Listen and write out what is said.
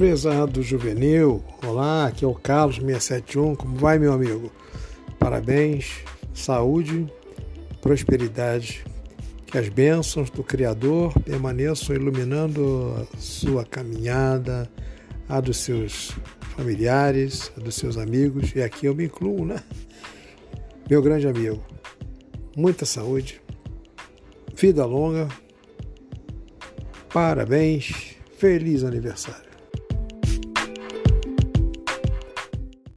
Prezado juvenil, olá, aqui é o Carlos 671, como vai meu amigo? Parabéns, saúde, prosperidade, que as bênçãos do Criador permaneçam iluminando a sua caminhada, a dos seus familiares, a dos seus amigos, e aqui eu me incluo, né? Meu grande amigo, muita saúde, vida longa, parabéns, feliz aniversário.